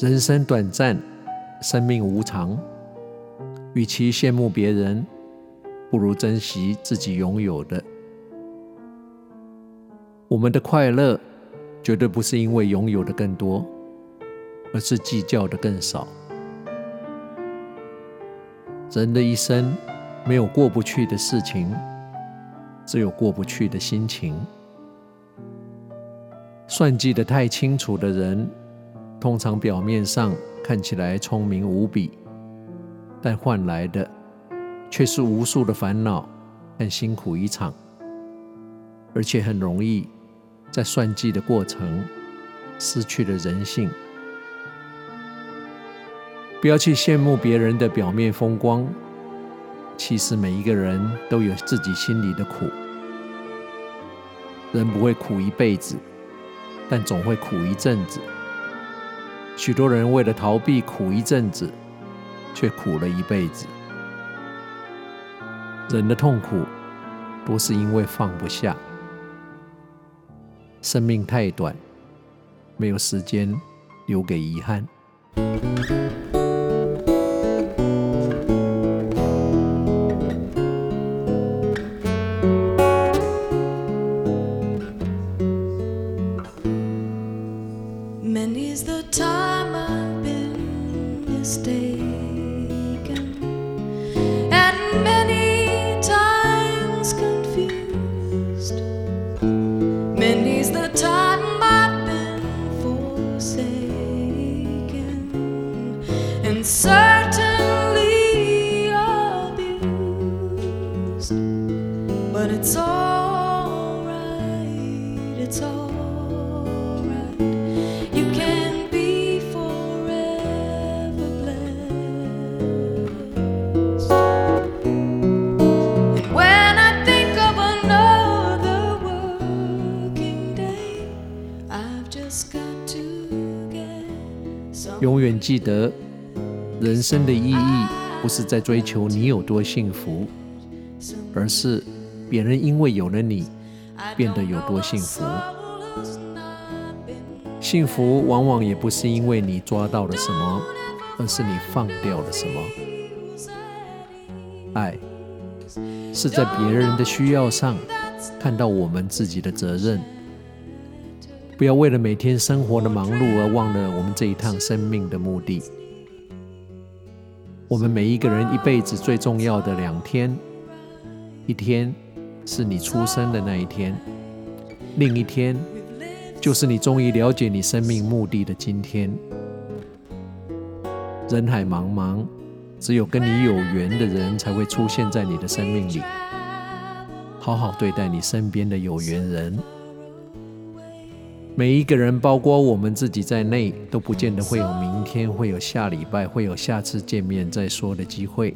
人生短暂，生命无常，与其羡慕别人，不如珍惜自己拥有的。我们的快乐绝对不是因为拥有的更多，而是计较的更少。人的一生没有过不去的事情，只有过不去的心情。算计的太清楚的人，通常表面上看起来聪明无比，但换来的却是无数的烦恼和辛苦一场，而且很容易。在算计的过程，失去了人性。不要去羡慕别人的表面风光，其实每一个人都有自己心里的苦。人不会苦一辈子，但总会苦一阵子。许多人为了逃避苦一阵子，却苦了一辈子。人的痛苦，不是因为放不下。生命太短，没有时间留给遗憾。mistaken and many times confused. Many's the time I've been forsaken and certainly abused. But it's alright, it's all. 永远记得，人生的意义不是在追求你有多幸福，而是别人因为有了你，变得有多幸福。幸福往往也不是因为你抓到了什么，而是你放掉了什么。爱是在别人的需要上看到我们自己的责任。不要为了每天生活的忙碌而忘了我们这一趟生命的目的。我们每一个人一辈子最重要的两天，一天是你出生的那一天，另一天就是你终于了解你生命目的的今天。人海茫茫，只有跟你有缘的人才会出现在你的生命里。好好对待你身边的有缘人。每一个人，包括我们自己在内，都不见得会有明天，会有下礼拜，会有下次见面再说的机会。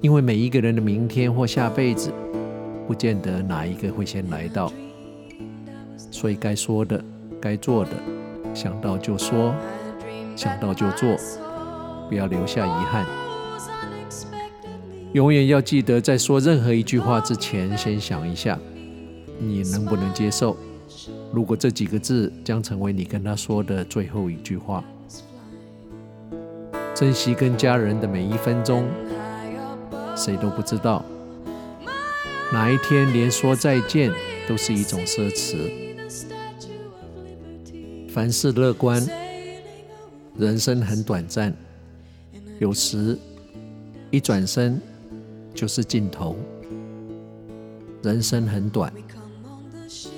因为每一个人的明天或下辈子，不见得哪一个会先来到。所以该说的、该做的，想到就说，想到就做，不要留下遗憾。永远要记得，在说任何一句话之前，先想一下，你能不能接受。如果这几个字将成为你跟他说的最后一句话，珍惜跟家人的每一分钟，谁都不知道哪一天连说再见都是一种奢侈。凡事乐观，人生很短暂，有时一转身就是尽头。人生很短。